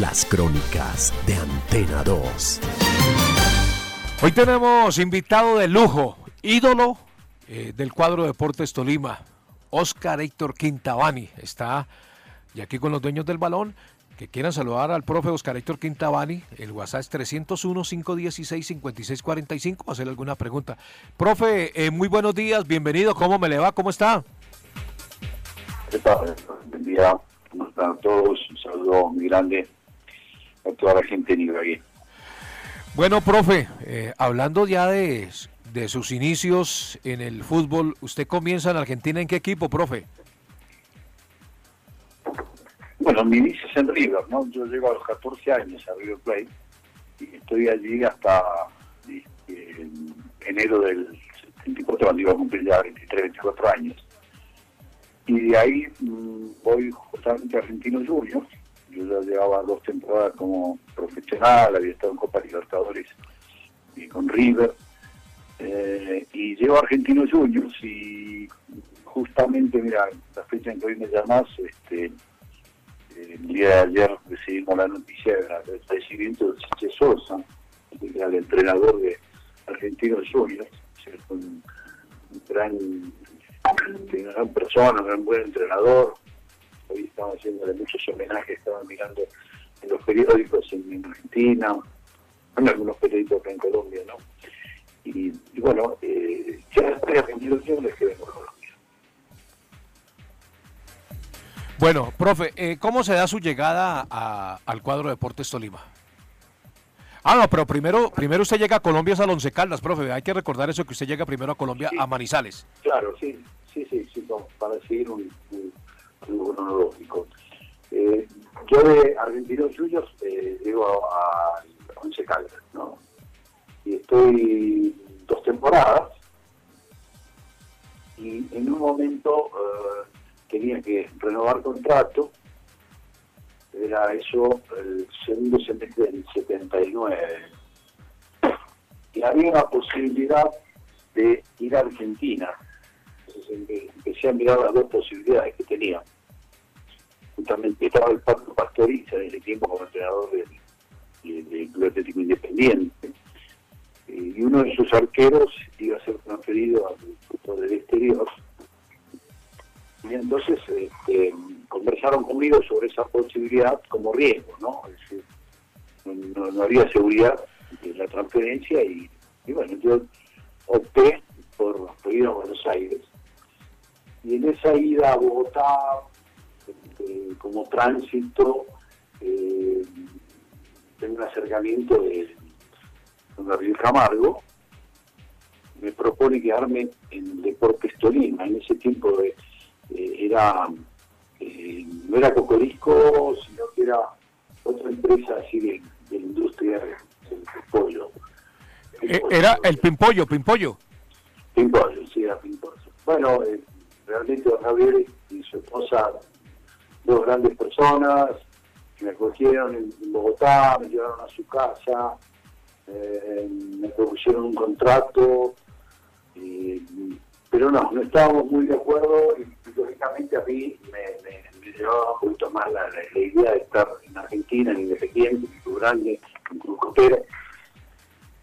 Las crónicas de Antena 2. Hoy tenemos invitado de lujo, ídolo eh, del cuadro Deportes Tolima. Oscar Héctor Quintabani está y aquí con los dueños del balón que quieran saludar al profe Oscar Héctor Quintabani. El WhatsApp es 301-516-5645. Hacer alguna pregunta. Profe, eh, muy buenos días, bienvenido. ¿Cómo me le va? ¿Cómo está? ¿Qué tal? Buen día. ¿Cómo están todos? Un saludo muy grande a toda la gente de Ibagué. Bueno, profe, eh, hablando ya de de sus inicios en el fútbol, ¿usted comienza en Argentina en qué equipo, profe? Bueno, mi inicio es en River, ¿no? Yo llego a los 14 años a River Plate y estoy allí hasta este, enero del 74, cuando iba a cumplir ya 23, 24 años. Y de ahí mm, voy justamente a Argentino Juniors. Yo ya llevaba dos temporadas como profesional, había estado en Copa Libertadores y con River eh, y llevo a Argentinos Juniors y justamente, mira, la fecha en que hoy me llamás, este, el día de ayer recibimos la noticia del fallecimiento de Sánchez Sosa, que era el entrenador de Argentinos Juniors, un, gran, una gran persona, un gran buen entrenador. Hoy estamos haciéndole muchos homenajes, estaban mirando en los periódicos en, Argentina, en algunos periódicos acá en Colombia, ¿no? Y, bueno, eh, ya estoy aprendiendo les que vengo Colombia. Bueno, profe, eh, ¿cómo se da su llegada al cuadro de Deportes Tolima? Ah, no, pero primero, primero usted llega a Colombia, es al Once Caldas, profe. Hay que recordar eso, que usted llega primero a Colombia, a Manizales. Claro, sí, sí, sí, sí para seguir un, cronológico. Eh, yo de Argentinos Juniors eh, llego a, a Once Caldas, ¿no? y estoy dos temporadas y en un momento eh, tenía que renovar contrato, era eso el segundo semestre del 79, y había una posibilidad de ir a Argentina. Empecé a mirar las dos posibilidades que tenía. Justamente estaba el Pato Pastoriza en el tiempo como entrenador del, Club Atlético Independiente y uno de sus arqueros iba a ser transferido al fútbol del exterior. Y entonces este, conversaron conmigo sobre esa posibilidad como riesgo, ¿no? Es decir, no, había seguridad de la transferencia y, bueno, yo opté por, ir a Buenos Aires. Y en esa ida a Bogotá, este, como tránsito, eh, tengo un acercamiento de Gabriel Camargo, me propone quedarme en Deportes Tolima. En ese tiempo eh, era eh, no era Cocorisco, sino que era otra empresa así de, industria del pollo. Eh, era el Pimpollo, Pimpollo. Pimpollo, sí, era Pimpollo. Bueno, realmente Javier y su esposa, dos grandes personas, me acogieron en Bogotá, me llevaron a su casa, eh, me propusieron un contrato, pero no, no estábamos muy de acuerdo y lógicamente a mí me, llevaba un más la, idea de estar en Argentina, en Independiente, en Club Grande, en Club Copera,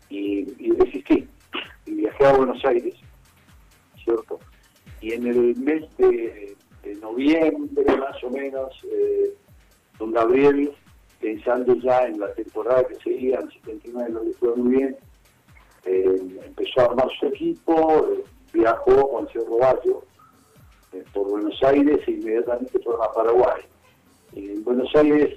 y, y desistí. Y viajé a Buenos Aires. Y en el mes de, noviembre más o menos, eh, don Gabriel, pensando ya en la temporada que seguía, el 79 lo fue muy bien, eh, empezó a armar su equipo, eh, viajó con el señor Roballo por Buenos Aires e inmediatamente fueron a Paraguay. en Buenos Aires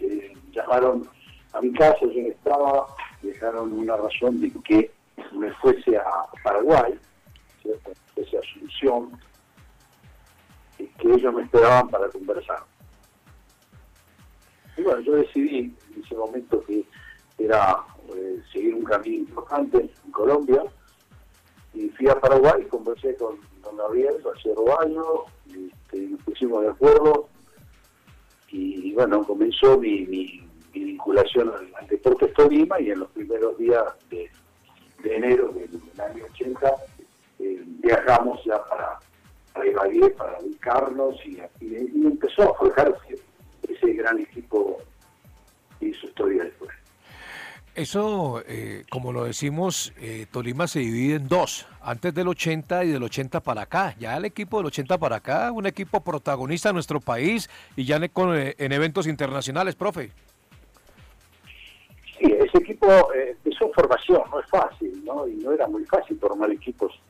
llamaron a mi casa, yo estaba, dejaron una razón de que me fuese a Paraguay, fuese a Asunción, que ellos me esperaban para conversar. Y bueno, yo decidí en ese momento que era eh, seguir un camino importante en Colombia, y fui a Paraguay, conversé con don Gabriel, Cerro Baño, este, nos pusimos de acuerdo, y, bueno, comenzó mi, vinculación al, deporte Tolima y en los primeros días de, enero del, año 80 eh, viajamos ya para, para para ubicarnos y, y, empezó a forjarse ese gran equipo y su historia después. Eso, eh, como lo decimos, eh, Tolima se divide en dos, antes del 80 y del 80 para acá. Ya el equipo del 80 para acá, un equipo protagonista en nuestro país y ya en, eh, en eventos internacionales, profe. Sí, ese equipo empezó en formación, no es fácil, ¿no? Y no era muy fácil formar equipos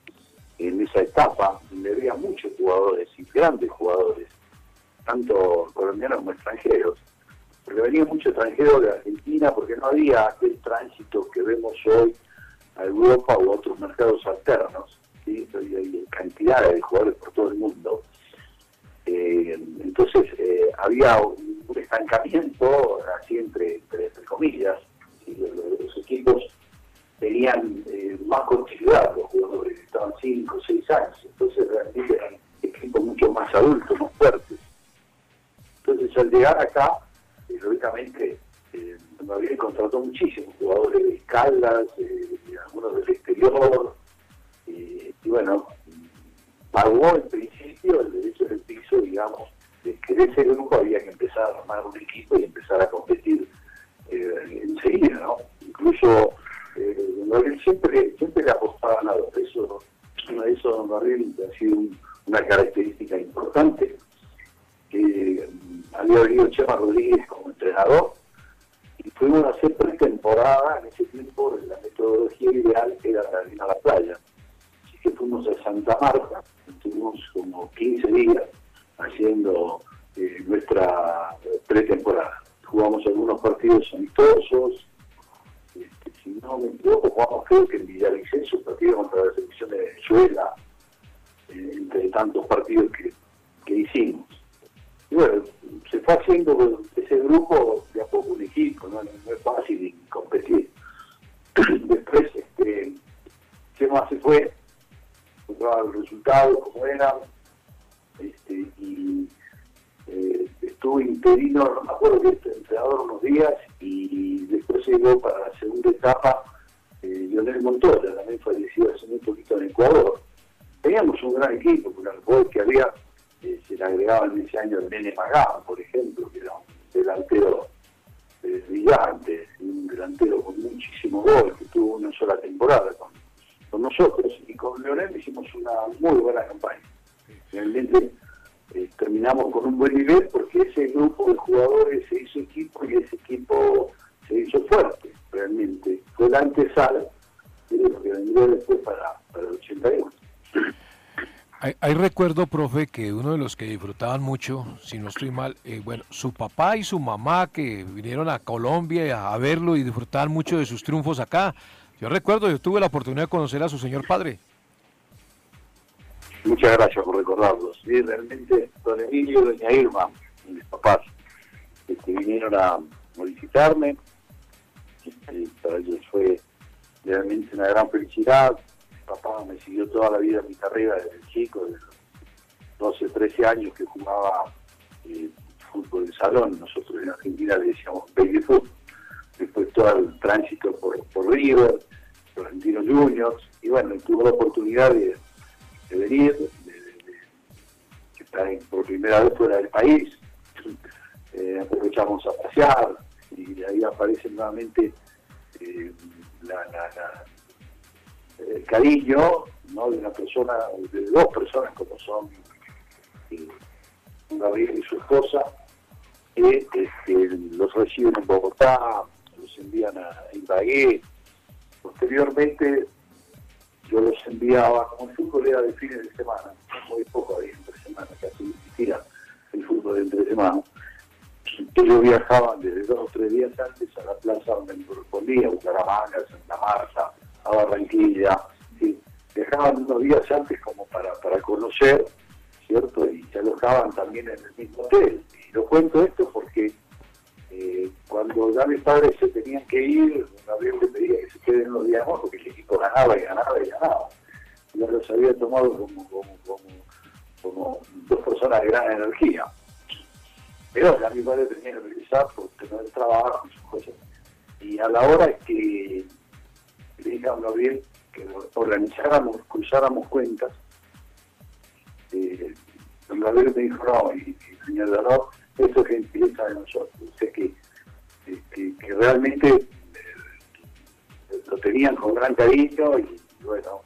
en esa etapa, donde había muchos jugadores y grandes jugadores, tanto colombianos como extranjeros porque venía mucho extranjero de Argentina, porque no había aquel tránsito que vemos hoy a Europa u otros mercados alternos, ¿sí? hay, cantidades de jugadores por todo el mundo. Eh, entonces eh, había un, estancamiento, así entre, comillas, los, equipos tenían eh, más continuidad, los jugadores estaban 5 o 6 años, entonces realmente eran equipos mucho más adultos, más fuertes. Entonces al llegar acá, lógicamente eh, Gabriel contrató muchísimos jugadores de escalas, eh, algunos del exterior, y bueno, pagó en principio el derecho del piso, digamos, de que de ese grupo había que empezar a armar un equipo y empezar a competir eh, enseguida, ¿no? Incluso eh, siempre, siempre le apostaba a nada, eso, eso Don Gabriel ha sido una característica un delantero con muchísimo gol, que tuvo una sola temporada con, nosotros, y con Leonel hicimos una muy buena campaña. Realmente eh, terminamos con un buen nivel porque ese grupo de jugadores se hizo equipo y ese equipo se hizo fuerte, realmente. Fue la antesala de que vendría después para, para el 81. Hay, recuerdo, profe, que uno de los que disfrutaban mucho, si no estoy mal, eh, bueno, su papá y su mamá que vinieron a Colombia a verlo y disfrutaban mucho de sus triunfos acá. Yo recuerdo, yo tuve la oportunidad de conocer a su señor padre. Muchas gracias por recordarlo. Sí, realmente, don Emilio y doña Irma, mis papás, este, vinieron a visitarme. Este, para ellos fue realmente una gran felicidad papá me siguió toda la vida mi carrera desde chico, de 12, 13 años que jugaba eh, fútbol de salón, nosotros en Argentina le decíamos baby foot, después todo el tránsito por, por River, los Argentinos Juniors, y bueno, tuvo la oportunidad de, venir, de, estar por primera vez fuera del país, eh, aprovechamos a pasear, y ahí aparece nuevamente eh, la el cariño ¿no? de una persona, de dos personas como son Gabriel y su esposa, que este, los reciben en Bogotá, los envían a Ibagué. Posteriormente yo los enviaba, como el fútbol era de fines de semana, muy poco había entre semana, casi siquiera el fútbol de entre semana. Ellos viajaban desde dos o tres días antes a la plaza donde me correspondía, Bucaramanga, Santa Marta, a Barranquilla. ¿sí? Viajaban unos días antes como para, para conocer, ¿cierto? Y se alojaban también en el mismo hotel. Y lo cuento esto porque eh, cuando ya mis padres se tenían que ir, Gabriel le pedía que se queden los días más porque el equipo ganaba y ganaba y ganaba. Yo los había tomado como, como, como, como dos personas de gran energía. Pero ya mi padre tenía que regresar por tener trabajo y sus cosas. Y a la hora que le dije a Gabriel que organizáramos, cruzáramos cuentas, eh, me dijo, no, y, y señor Daró, esto es gentileza de nosotros. O sea que, que, realmente eh, lo tenían con gran cariño y bueno,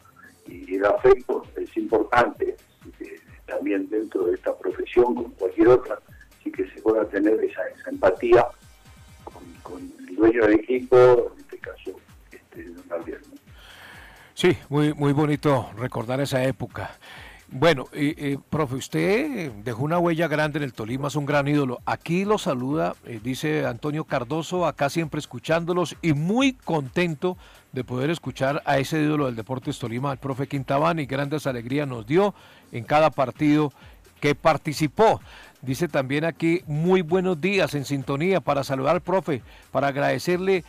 y el afecto es importante eh, también dentro de esta profesión, como cualquier otra, sí que se pueda tener esa, esa empatía con, con el dueño del equipo, en este caso, Sí, muy, muy bonito recordar esa época. Bueno, eh, profe, usted dejó una huella grande en el Tolima, es un gran ídolo. Aquí lo saluda, eh, dice Antonio Cardoso, acá siempre escuchándolos y muy contento de poder escuchar a ese ídolo del Deportes Tolima, el profe Quintabán, y grandes alegrías nos dio en cada partido que participó. Dice también aquí, muy buenos días en sintonía para saludar al profe, para agradecerle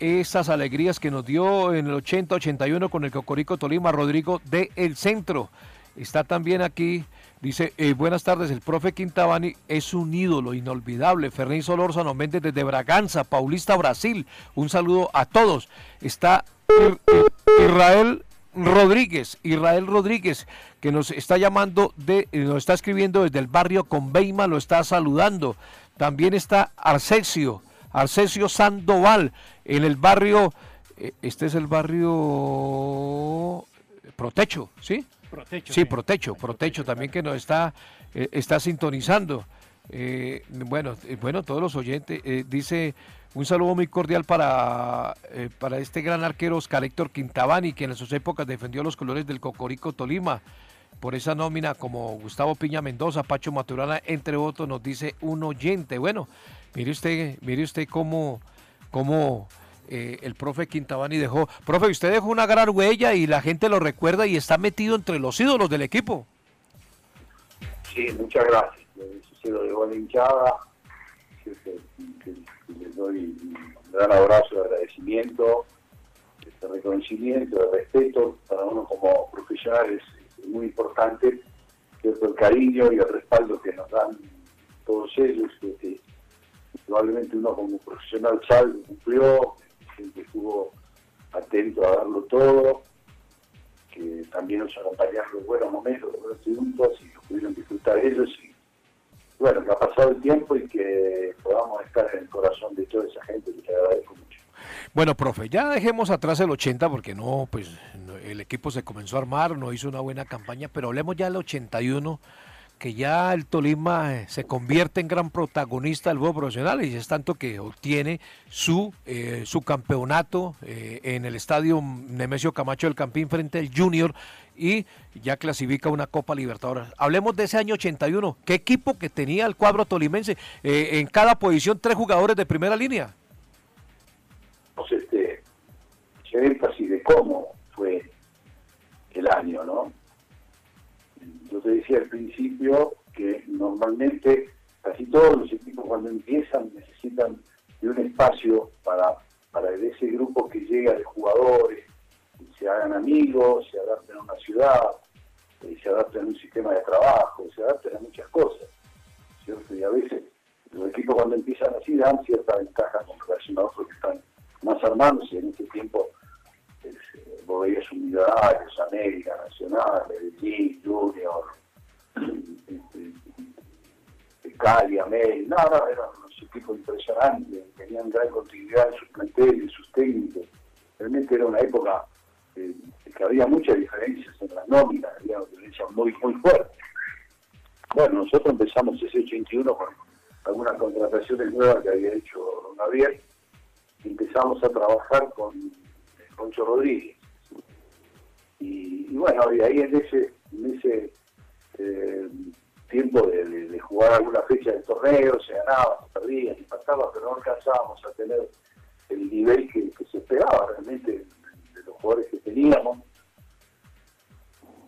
esas alegrías que nos dio en el 80-81 con el Cocorico Tolima, Rodrigo de El Centro. Está también aquí, dice, eh, buenas tardes, el profe Quintabani es un ídolo inolvidable. Fernández Solórzano Méndez desde Braganza, Paulista, Brasil. Un saludo a todos. Está Ir- Ir- Israel Rodríguez, Israel Rodríguez, que nos está llamando, de, eh, nos está escribiendo desde el barrio Conveima, lo está saludando. También está Arcesio, Arcesio Sandoval, en el barrio, eh, este es el barrio Protecho, ¿sí? Protecho. Sí, Protecho, Protecho también que nos está, eh, está sintonizando. Eh, bueno, eh, bueno, todos los oyentes, dice un saludo muy cordial para, para este gran arquero Oscar Héctor Quintabani, que en sus épocas defendió los colores del Cocorico Tolima. Por esa nómina, como Gustavo Piña Mendoza, Pacho Maturana, entre otros, nos dice un oyente. Bueno, mire usted, mire usted cómo, cómo eh, el profe Quintabani dejó. Profe, usted dejó una gran huella y la gente lo recuerda y está metido entre los ídolos del equipo. Sí, muchas gracias. Eso se lo hinchada. Les doy un gran abrazo de agradecimiento, de reconocimiento, de respeto. Para uno como profesional es, muy importante el cariño y el respaldo que nos dan todos ellos. Probablemente uno como profesional sabe, cumplió, siempre estuvo atento a darlo todo que también nos acompañaron los buenos momentos, los buenos triunfos y pudieron disfrutar ellos. Y bueno, que ha pasado el tiempo y que podamos estar en el corazón de toda esa gente, que te agradezco mucho. Bueno, profe, ya dejemos atrás el 80 porque no, pues el equipo se comenzó a armar, no hizo una buena campaña, pero hablemos ya del 81, que ya el Tolima eh, se convierte en gran protagonista del fútbol profesional y es tanto que obtiene su, eh, su campeonato eh, en el estadio Nemesio Camacho del Campín frente al Junior y ya clasifica una Copa Libertadores. Hablemos de ese año 81, ¿qué equipo que tenía el cuadro tolimense? En cada posición tres jugadores de primera línea. Entonces, este, énfasis de cómo fue el año, ¿no? Yo te decía al principio que normalmente casi todos los equipos cuando empiezan necesitan de un espacio para, para ese grupo que llega de jugadores, se hagan amigos, se adapten a una ciudad, eh, se adapten a un sistema de trabajo, se adapten a muchas cosas. Y a veces los equipos cuando empiezan así dan cierta ventaja con relación a otros que están más armados en este tiempo vos veías un Millonarios, América, Nacional, Medellín, Junior, este, Cali, América, no, no, eran unos equipos impresionantes, tenían gran continuidad en sus planteles, sus técnicos. Realmente era una época eh, que había muchas diferencias en las nóminas, había diferencias muy, muy fuertes. Bueno, nosotros empezamos ese 81 con algunas contrataciones nuevas que había hecho Don. Y empezamos a trabajar con Poncho Rodríguez. Y, bueno, y ahí en ese, eh, tiempo de, jugar alguna fecha de torneo, se ganaba, se perdía, se empataba, pero no alcanzábamos a tener el nivel que, se esperaba realmente de los jugadores que teníamos.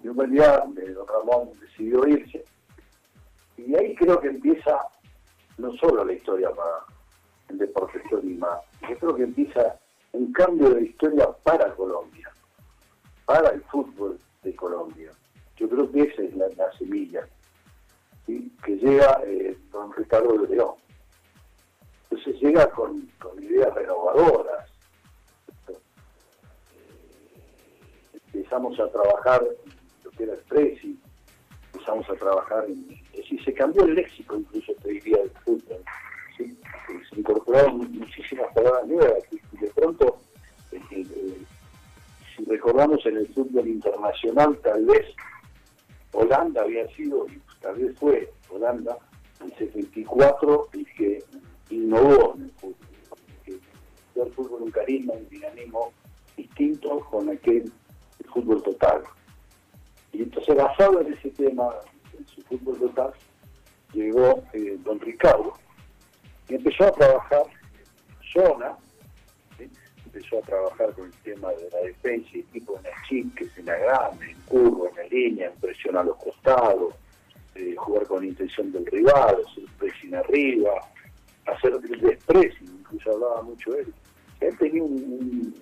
Y un buen día eh, don Ramón decidió irse. Y ahí creo que empieza no solo la historia para el Deportes Tolima, yo creo que empieza un cambio de historia para Colombia, para el fútbol de Colombia. Yo creo que esa es la, la semilla ¿sí? que llega eh, don Ricardo de León. Entonces llega con, con ideas renovadoras. Empezamos a trabajar lo que era el Presi, empezamos a trabajar en... Es decir, se cambió el léxico incluso, te diría, del fútbol. Se incorporaron muchísimas palabras nuevas y de pronto, eh, eh, recordamos en el fútbol internacional, tal vez Holanda había sido, y tal vez fue Holanda, en 74 el que innovó en el fútbol. Dio al fútbol un carisma, un dinamismo distinto con aquel el fútbol total. Y entonces basado en ese tema, en su fútbol total, llegó eh, don Ricardo y empezó a trabajar zona. Empezó a trabajar con el tema de la defensa y tipo en el chip, que es en la grande, en curvo, en la línea, en presión a los costados, eh, jugar con intención del rival, hacer pressing arriba, hacer el despressing, incluso hablaba mucho él. Él tenía un,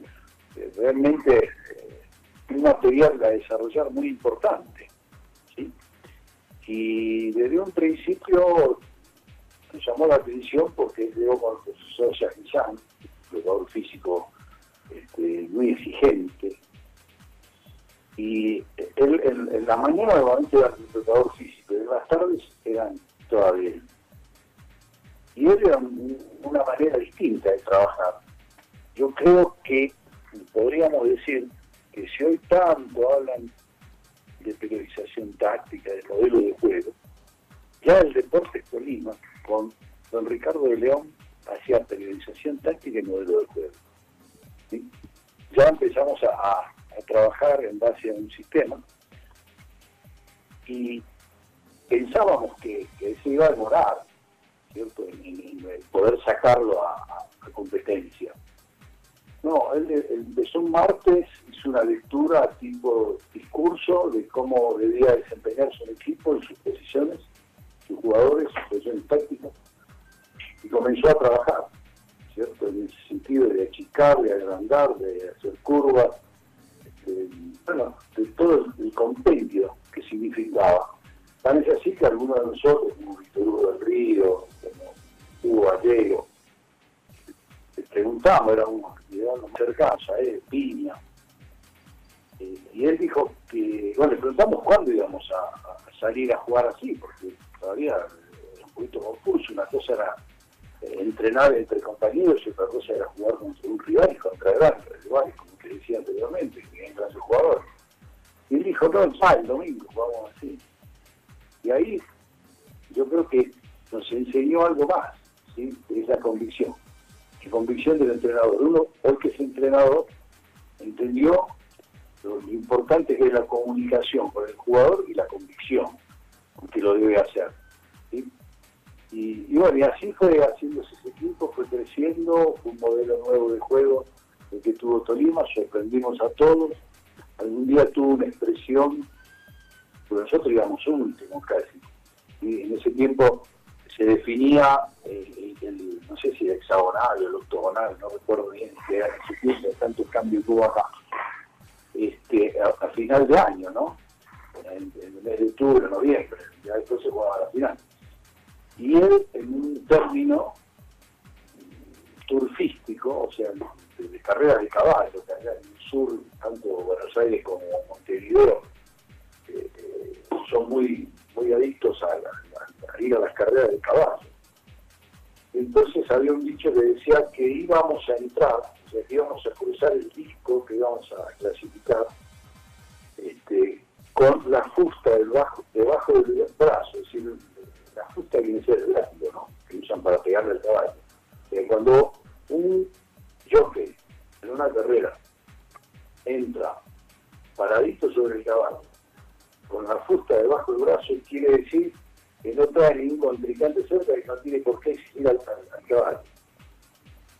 eh, realmente eh, un material a desarrollar muy importante. ¿sí? Y desde un principio me llamó la atención porque llegó con el profesor Shahizan, jugador físico este, muy exigente. Y él en, la mañana normalmente era el preparador físico, y en las tardes eran todavía. Y él era un- una manera distinta de trabajar. Yo creo que podríamos decir que si hoy tanto hablan de periodización táctica, de modelo de juego, ya el Deportes Colima, con don Ricardo de León, hacía periodización táctica y modelo de juego. Ya empezamos a, trabajar en base a un sistema y pensábamos que, se iba a demorar, ¿cierto?, en, poder sacarlo a, a- competencia. No, él empezó un martes, hizo una lectura tipo discurso de cómo debía desempeñarse un equipo en sus posiciones, sus jugadores, sus posiciones tácticas, y comenzó a trabajar, En ese sentido de achicar, de agrandar, de hacer curvas, este, bueno, de todo el, compendio que significaba. Tan es así que algunos de nosotros, como Víctor Hugo del Río, como Hugo Gallego, le preguntamos, era un más cercanos a él, Piña, eh, y él dijo que, bueno, le preguntamos cuándo íbamos a, a salir a jugar así, porque todavía era un poquito confuso, una cosa era entrenar entre compañeros y otra cosa era jugar contra un rival y contra grandes rivales, como te decía anteriormente, que entran sus jugadores. Y él dijo, no, ya el domingo, vamos así. Y ahí yo creo que nos enseñó algo más, ¿sí? es la convicción. La convicción del entrenador. Uno, hoy que es entrenador, entendió lo importante que es la comunicación con el jugador y la convicción con que lo debe hacer. ¿sí? Y, bueno, y así fue haciéndose ese equipo, fue creciendo, fue un modelo nuevo de juego el que tuvo Tolima, sorprendimos a todos. Algún día tuvo una expresión, pero nosotros íbamos últimos casi. Y en ese tiempo se definía eh, no sé si el hexagonal o el octogonal, no recuerdo bien qué era en ese tiempo, tantos cambios que acá, este, a, a final de año, ¿no? En, en el mes de octubre, noviembre, ya después se jugaba la final. Y él, en un término turfístico, o sea, de, carreras de caballo, que allá en el sur, tanto Buenos Aires como Montevideo, eh, eh, son muy muy adictos a, ir a las carreras de caballo. Entonces había un dicho que decía que íbamos a entrar, o sea, que íbamos a cruzar el disco, que íbamos a clasificar este, con la fusta debajo, debajo del brazo, es decir, la fusta viene a ser el látigo, ¿no? que usan para pegarle al caballo. Eh, cuando un jockey en una carrera entra paradito sobre el caballo, con la fusta debajo del brazo, quiere decir que no trae ningún contrincante cerca y no tiene por qué exigir al, caballo.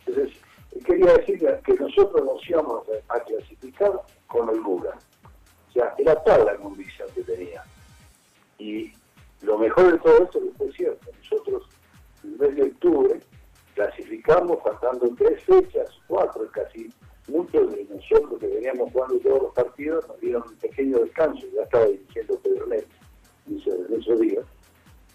Entonces, quería decir que nosotros nos íbamos a, clasificar con holgura. O sea, era tal la condición que tenía. Y lo mejor de todo esto es que cierto. Nosotros, en el mes de octubre, clasificamos faltando tres fechas, cuatro casi. Muchos de nosotros que veníamos jugando todos los partidos nos dieron un pequeño descanso, ya estaba dirigiendo Pedro en esos días.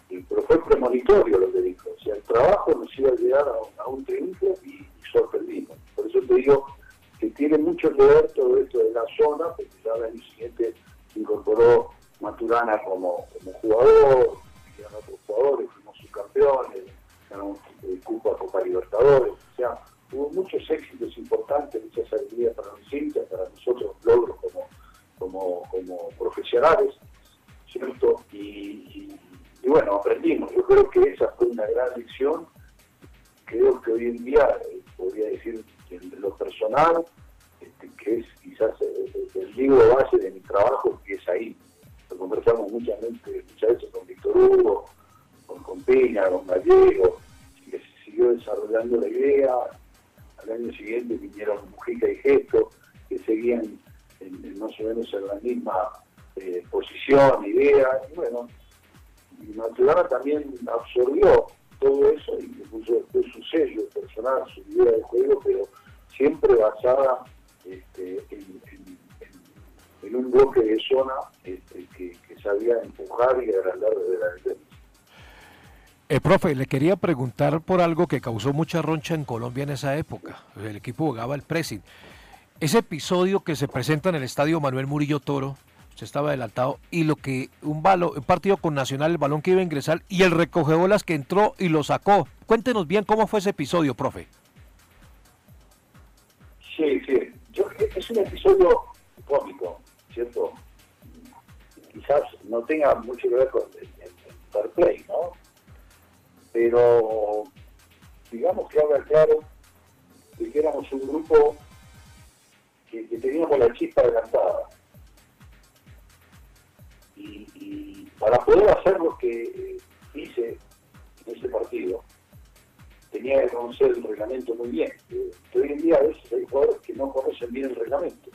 Y, pero fue premonitorio lo que dijo. O sea, el trabajo nos iba a llegar a, un triunfo y, sorprendimos. Por eso te digo que tiene mucho que ver todo esto de la zona, porque ya el año siguiente se incorporó Maturana como, como jugador, y otros jugadores, fuimos subcampeones, ganamos el Cupa Copa Libertadores, o sea, hubo muchos éxitos importantes, muchas alegrías para los hinchas, para nosotros logros como, como, como profesionales, ¿cierto? Y, bueno, aprendimos, yo creo que esa fue una gran lección, creo que hoy en día, eh, podría decir, en lo personal, este, que es quizás el, el libro base de mi trabajo, Gallego, que se siguió desarrollando la idea. Al año siguiente vinieron Mujica y Gesto, que seguían en, más o menos en la misma eh, posición, idea, y bueno, Maturana también absorbió todo eso y puso después su sello personal, su idea de juego, pero siempre basada este, en, un bloque de zona este, que, sabía empujar y agrandar desde la. Eh, profe, le quería preguntar por algo que causó mucha roncha en Colombia en esa época. El equipo jugaba el pressing. Ese episodio que se presenta en el estadio Manuel Murillo Toro, se estaba adelantado, y lo que un, balo, un partido con Nacional, el balón que iba a ingresar, y el recogebolas que entró y lo sacó. Cuéntenos bien cómo fue ese episodio, profe. Sí, sí. es un episodio cómico. ¿cierto? Quizás no tenga mucho que ver con el, fair play, ¿no? Pero digamos que habla claro de que éramos un grupo que, teníamos la chispa adelantada. Y, para poder hacer lo que hice en ese partido, tenía que conocer el reglamento muy bien. hoy en día a veces hay jugadores que no conocen bien el reglamento.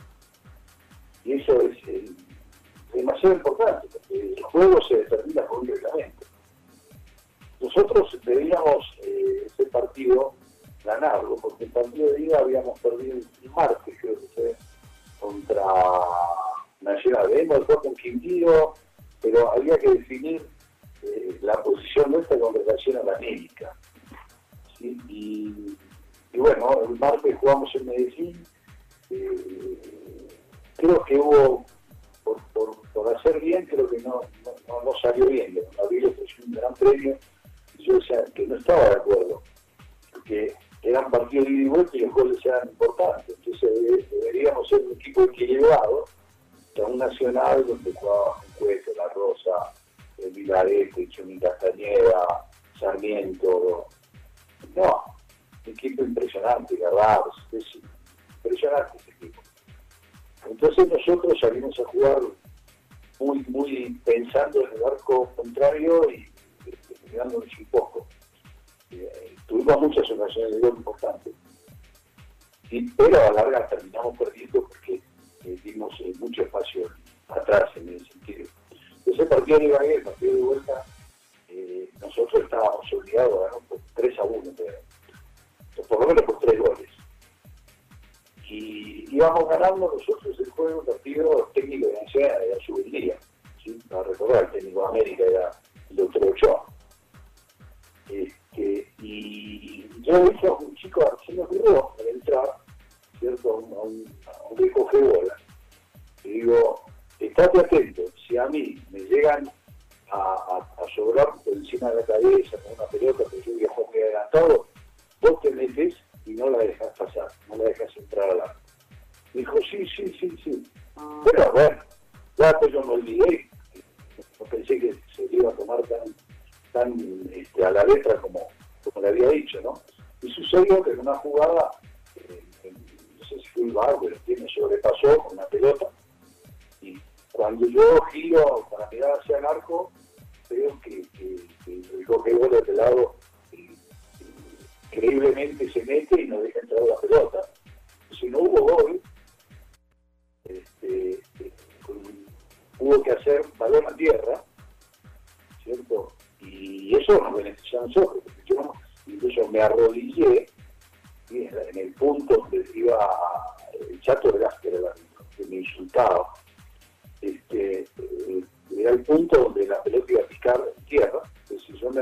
Y eso es eh, demasiado importante, porque el juego se determina por un reglamento. Nosotros debíamos eh, ese partido ganarlo, porque el partido de ida habíamos perdido el martes, creo que fue, contra Nacional. Debemos después con Quintillo, pero había que definir eh, la posición nuestra con relación a la América. Y, bueno, el martes jugamos en Medellín. Eh, creo que hubo, por, hacer bien, creo que no, no, salió bien. Gabriel es un gran premio. Yo decía que no estaba de acuerdo, porque eran partidos de ida y los goles eran importantes. Entonces eh, deberíamos ser un equipo equilibrado, un nacional donde jugaba Cueto, La Rosa, el Vilarete, Chumi Castañeda, Sarmiento. No, un equipo impresionante, Garrados, es impresionante ese equipo. Entonces nosotros salimos a jugar muy, muy pensando en el arco contrario y mirándonos un poco. Eh, tuvimos muchas ocasiones de gol importantes, pero a la larga terminamos perdiendo porque eh, dimos eh, mucho espacio atrás en ese sentido. Ese partido de Ibagué, el partido de vuelta, nosotros estábamos obligados a ganar por 3 a 1, por lo menos por 3 goles y íbamos ganando nosotros el juego, partido técnico de Nacional era su ¿sí? no recordar, el técnico de América era el doctor Ochoa. Este, y yo dije a un chico, me ocurrió al entrar, ¿cierto? A un, a un, a un bola. Y digo, estate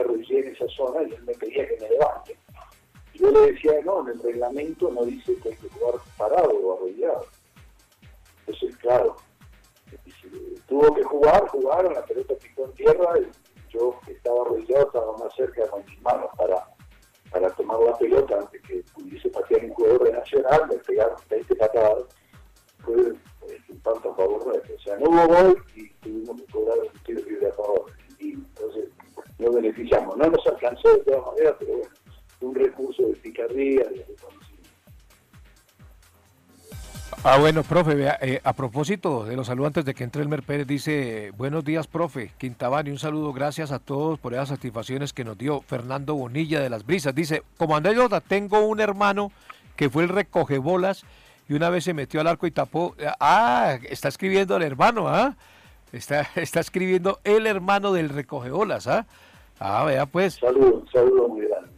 me en esa zona y él me pedía que me levante. Yo le decía, no, en el reglamento no dice que hay que jugar parado o arrodillado. Entonces, claro, tuvo que jugar, jugaron, la pelota picó en tierra, yo estaba arrodillado, estaba más cerca con mis manos para, para tomar la pelota antes que pudiese patear un jugador de Nacional, me pegaron 20 patadas, fue un tanto a favor nuestro. O sea, no hubo gol y tuvimos que cobrar un tiro libre a favor. Entonces nos beneficiamos. No nos alcanzó de todas maneras, pero bueno, un recurso de picardía, de Ah, bueno, profe, eh, a propósito de los saludos antes de que entre Elmer Pérez, dice, buenos días, profe, Quintabani, un saludo, gracias a todos por esas satisfacciones que nos dio Fernando Bonilla de las Brisas. Dice, como anécdota, tengo un hermano que fue el recoge bolas y una vez se metió al arco y tapó, ah, está escribiendo el hermano, ¿ah? Está, está escribiendo el hermano del recoge bolas, ¿ah? Ah, vea pues. Saludos, saludos muy grande.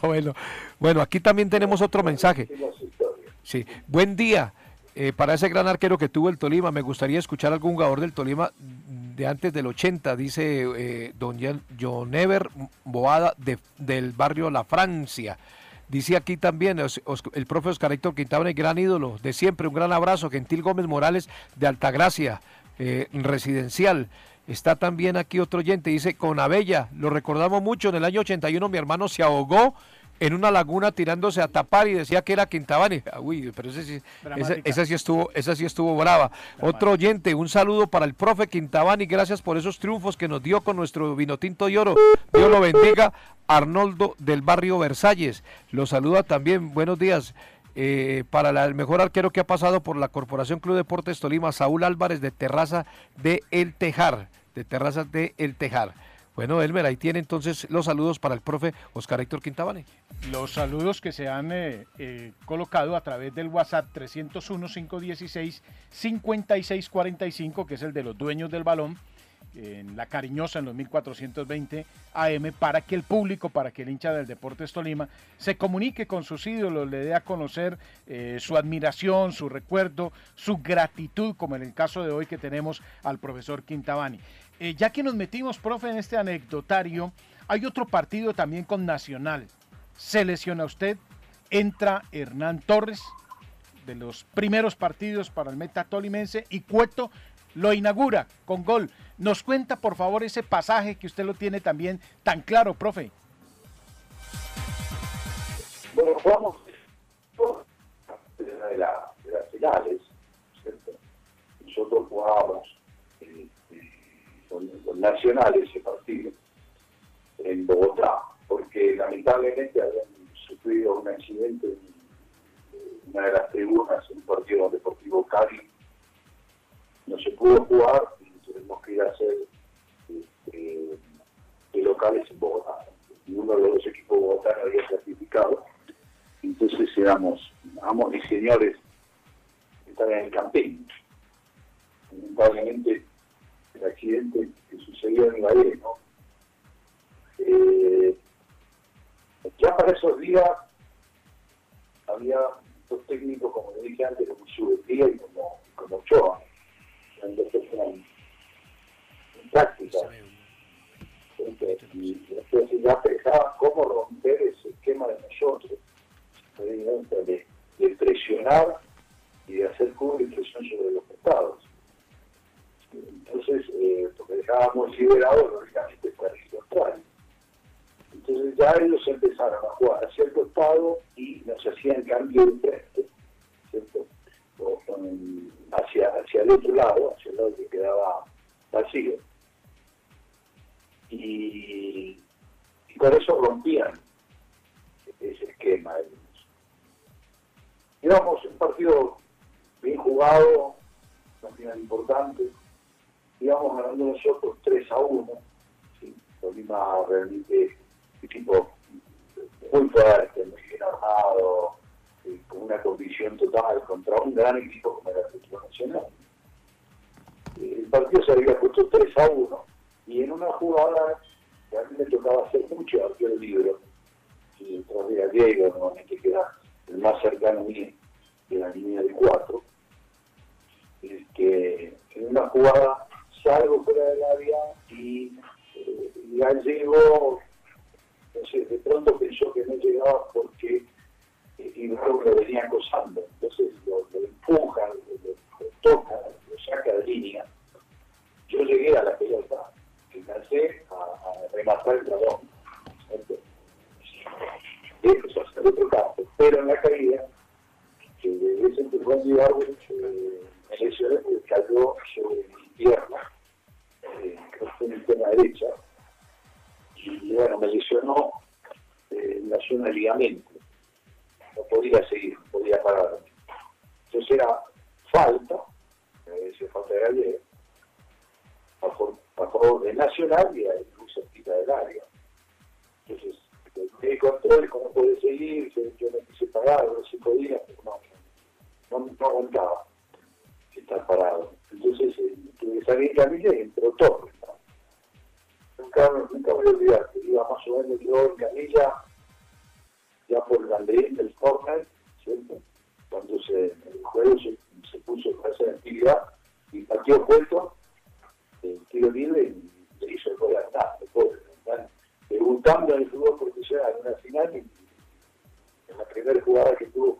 bueno, bueno, aquí también tenemos otro mensaje. Sí, buen día. Eh, para ese gran arquero que tuvo el Tolima, me gustaría escuchar algún jugador del Tolima de antes del 80, dice eh, don John Ever Boada de, del barrio La Francia. Dice aquí también el profe Oscar Héctor Quintana, gran ídolo de siempre. Un gran abrazo. Gentil Gómez Morales de Altagracia, eh, residencial. Está también aquí otro oyente, dice, con Abella, lo recordamos mucho, en el año 81 mi hermano se ahogó en una laguna tirándose a tapar y decía que era Quintabani. Uy, pero ese sí, esa, sí estuvo, esa sí estuvo brava. Otro oyente, un saludo para el profe Quintabani, gracias por esos triunfos que nos dio con nuestro vino tinto y oro. Dios lo bendiga. Arnoldo del barrio Versalles. Lo saluda también, buenos días. Eh, para el mejor arquero que ha pasado por la Corporación Club Deportes Tolima, Saúl Álvarez de Terraza de El Tejar, de de El Tejar. Bueno, Elmer, ahí tiene entonces los saludos para el profe Oscar Héctor Quintabane. Los saludos que se han eh, eh, colocado a través del WhatsApp 301-516-5645, que es el de los dueños del balón, en La Cariñosa, en los 1420 AM, para que el público, para que el hincha del Deportes Tolima se comunique con sus ídolos, le dé a conocer eh, su admiración, su recuerdo, su gratitud, como en el caso de hoy que tenemos al profesor Quintabani. Eh, ya que nos metimos, profe, en este anecdotario, hay otro partido también con Nacional. Se lesiona usted, entra Hernán Torres, de los primeros partidos para el meta tolimense, y Cueto lo inaugura con gol. Nos cuenta, por favor, ese pasaje que usted lo tiene también tan claro, profe. Bueno, jugamos de, las finales, ¿cierto? Nosotros jugábamos con, con, Nacional ese partido en Bogotá, porque lamentablemente habían sufrido un accidente en una de las tribunas en un partido deportivo Cali. No se pudo jugar tuvimos que ir a hacer este, de locales en Bogotá. Y uno de los equipos de Bogotá había certificado. Entonces éramos amos y señores que estaban en el camping. Lamentablemente el accidente que sucedió en Ibagué, ¿no? Eh, ya para esos días había dos técnicos, como le dije antes, como Subetía y como, como eran dos personas práctica. Entonces ya pensaba cómo romper ese esquema de nosotros, de, de presionar y de hacer cubre presión sobre los estados. Entonces, eh, porque dejábamos liberado lógicamente para el contrario. Entonces ya ellos empezaron a jugar hacia el costado y nos hacían cambio de frente, ¿cierto? Hacia, el otro lado, hacia el lado que quedaba vacío y, por eso rompían ese esquema. Digamos, un partido bien jugado, una final importante, íbamos ganando nosotros 3 a 1. ¿sí? Tolima realmente equipo muy fuerte, muy bien armado, eh, con una condición total contra un gran equipo como el Atlético Nacional. Eh, el partido se había puesto 3 a 1 y en una jugada que a mí me tocaba hacer mucho arquero el libro, y detrás de Diego, normalmente que era el más cercano a mí de la línea de 4, que en una jugada salgo fuera del área y eh, Gallego, no sé, de pronto pensó que no llegaba porque eh, Ibarro lo venía acosando, entonces lo, empuja, lo, toca, lo saca de línea. Yo llegué a la pelota, alcancé a, rematar el balón. Eso otro campo, pero en la caída, que ese empujón de eh, me lesioné porque cayó sobre mi pierna, eh, en el derecha, y bueno, me lesionó eh, la zona de ligamento. No podía seguir, no podía parar. Entonces era falta, eh, se falta de ayer, a, favor- a favor de Nacional y muy cerquita del área. Entonces, el control, cómo puede seguir, yo, me quise parar, no se podía, pero no, no, no aguantaba estar parado. Entonces, eh, tuve que salir en camilla y entró Torres. ¿no? Nunca, nunca voy a olvidar iba más o menos yo en camilla, ya por el banderín del corner, ¿cierto? Cuando se, el juego se, puso en esa actividad y partió puesto, el tiro libre y le hizo el gol a ¿verdad? debutando en el fútbol profesional en una final en la primera jugada que tuvo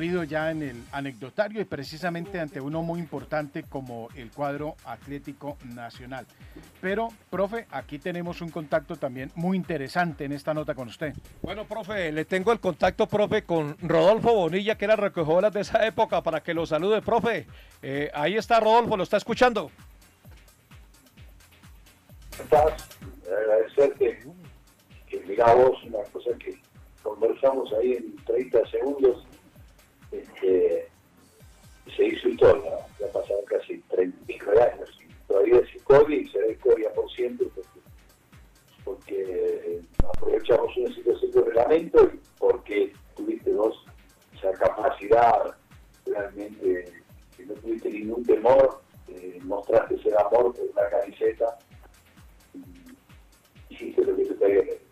recorrido ya en el anecdotario y precisamente ante uno muy importante como el cuadro Atlético Nacional. Pero, profe, aquí tenemos un contacto también muy interesante en esta nota con usted. Bueno, profe, le tengo el contacto, profe, con Rodolfo Bonilla, que era recogedoras de esa época, para que lo salude, profe. Eh, ahí está Rodolfo, lo está escuchando. estás, agradecerte que mirá vos una cosa que conversamos ahí en 30 segundos, este, se hizo historia, ya pasaron casi 35 años y todavía es historia y será historia por siempre porque, porque aprovechamos una situación de reglamento y porque tuviste vos esa capacidad realmente que no tuviste ningún temor, eh, mostraste ese amor por una camiseta hiciste lo que te había.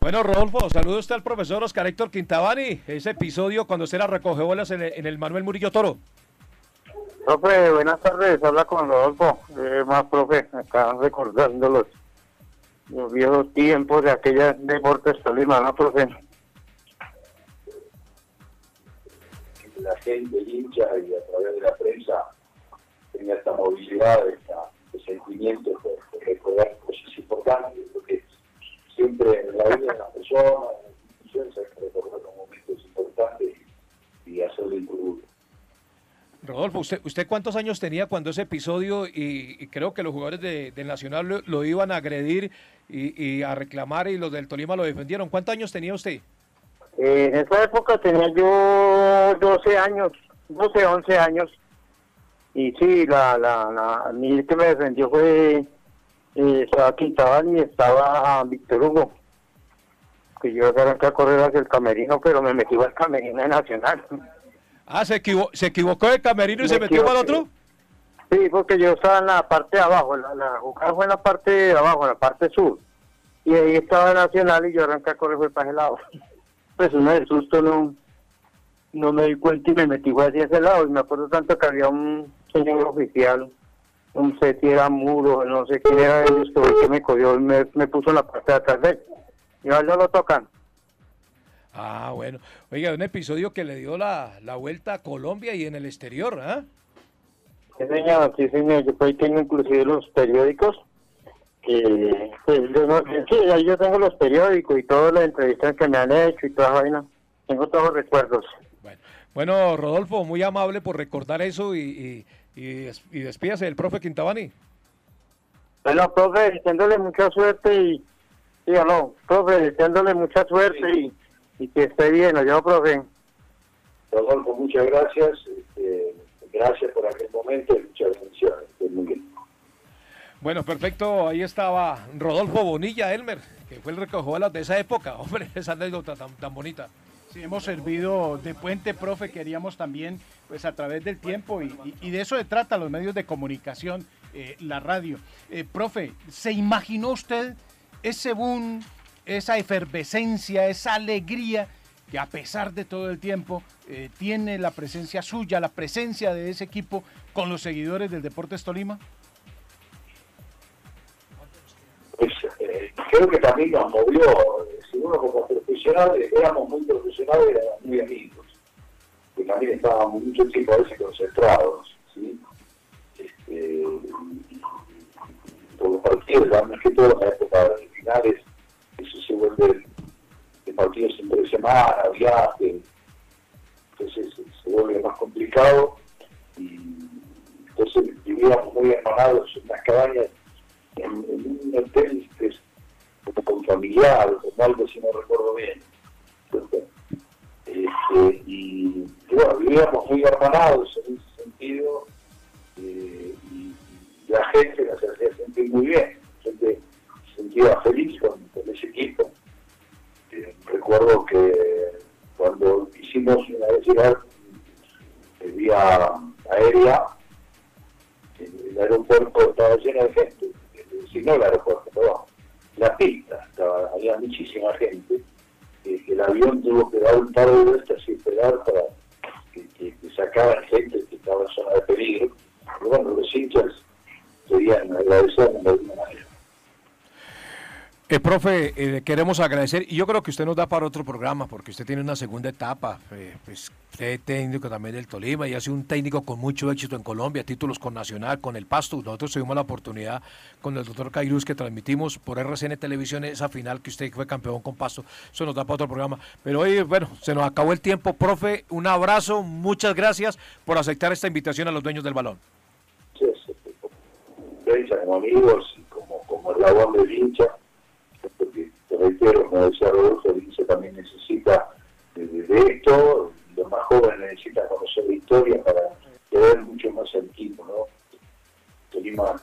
Bueno, Rodolfo, saludo usted al profesor Oscar Héctor Quintabani. Ese episodio cuando usted era recogedoras en el, en el Manuel Murillo Toro. Profe, buenas tardes, habla con Rodolfo, eh, más profe, acá recordando los, los viejos tiempos de aquella Deportes Tolima, ¿no, profe? la gente, el hincha y a través de la prensa tenga esta movilidad, esta, este sentimiento de, de recordar cosas importantes, porque siempre en la vida de las personas, en las instituciones hay que recordar los momentos importantes y, y hacerlo incluir. Rodolfo, ¿usted, ¿usted cuántos años tenía cuando ese episodio y, y creo que los jugadores de, del Nacional lo, lo iban a agredir y, y a reclamar y los del Tolima lo defendieron? ¿Cuántos años tenía usted? Eh, en esa época tenía yo 12 años, 12, 11 años, y sí, la, la, la, a mí el que me defendió fue, eh, estaba Quintabal y estaba Víctor Hugo, que yo arranqué a correr hacia el camerino, pero me metí al camerino de Nacional. Ah, se, equivo- se equivocó de camerino y Me se metió para el otro. Sí, porque yo estaba en la parte de abajo, la, la jugada fue en la parte de abajo, en la parte sur. y ahí estaba Nacional y yo arranqué a correr fue para ese lado. Pues uno de susto no, no me di cuenta y me metí hacia ese lado y me acuerdo tanto que había un señor oficial, un seti era muro, no sé quién era que el que me cogió y me, me puso en la parte de atrás de él. Y ahora no lo tocan. Ah, bueno. Oiga, un episodio que le dio la, la vuelta a Colombia y en el exterior, ¿ah? Sí, señor, sí, señor. Yo ahí tengo inclusive los periódicos. Que, pues, yo no- sí, ahí yo tengo los periódicos y todas las entrevistas que me han hecho y toda vaina. Tengo todos los recuerdos. Bueno, Rodolfo, muy amable por recordar eso y, y, y, des- y despídase del profe Quintabani. Bueno, profe, deseándole mucha suerte y... Sí, no, profe, deseándole mucha suerte y, y que esté bien, ¿no? Yo, profe. Rodolfo, muchas gracias. este, gracias por aquel momento y muchas bendiciones. Muy bien. Bueno, perfecto. Ahí estaba Rodolfo Bonilla, Elmer, que fue el recogebalas de esa época. Hombre, esa anécdota tan, tan bonita. Sí, hemos servido de puente, profe, queríamos también, pues a través del tiempo, y, de eso se trata los medios de comunicación, eh, la radio. Eh, profe, ¿se imaginó usted ese boom, esa efervescencia, esa alegría que a pesar de todo el tiempo eh, tiene la presencia suya, la presencia de ese equipo con los seguidores del Deportes Tolima? Pues, creo que también nos movió, uno como profesional, éramos muy profesionales, éramos muy amigos, que también estábamos mucho tiempo a veces concentrados, ¿sí? Este, por los partidos, más que todo en la época de finales, eso se vuelve de partidos entre semana, viaje, entonces se, vuelve más complicado y entonces vivíamos muy hermanados en las cabañas en, en un hotel es como con familiar, como algo si no recuerdo bien. Este, y, bueno, vivíamos muy hermanados en ese sentido eh, y la gente nos hacía sentir muy bien, la gente se sentía feliz con, ese equipo. Eh, recuerdo que cuando hicimos una vez llegar vía aérea, el aeropuerto estaba lleno de gente, si no el aeropuerto, perdón, la pista, había muchísima gente, eh, el avión tuvo que dar un par de vueltas y esperar para que, que- que gente que estaba en zona de peligro. Pero bueno, los hinchas querían agradecer de alguna manera. Eh, profe, eh, queremos agradecer y yo creo que usted nos da para otro programa porque usted tiene una segunda etapa. eh, pues, usted es técnico también del Tolima y ha sido un técnico con mucho éxito en Colombia, títulos con Nacional, con el Pasto. Nosotros tuvimos la oportunidad con el doctor Cairuz que transmitimos por RCN Televisión esa final que usted fue campeón con Pasto. Eso nos da para otro programa. Pero hoy, bueno, se nos acabó el tiempo. Profe, un abrazo, muchas gracias por aceptar esta invitación a los dueños del balón. Sí, sí, sí, amigos como, como el labor del hincha, reitero, como decía Rodolfo, el hincha también necesita de, de esto, los más jóvenes necesitan conocer la historia para ver mucho más equipo, ¿no? Tolima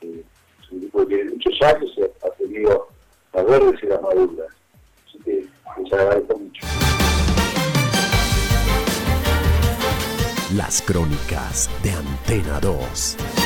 eh, es un equipo que muchos años, ha tenido las verdes y las maduras, así que les agradezco mucho. Las crónicas de Antena 2.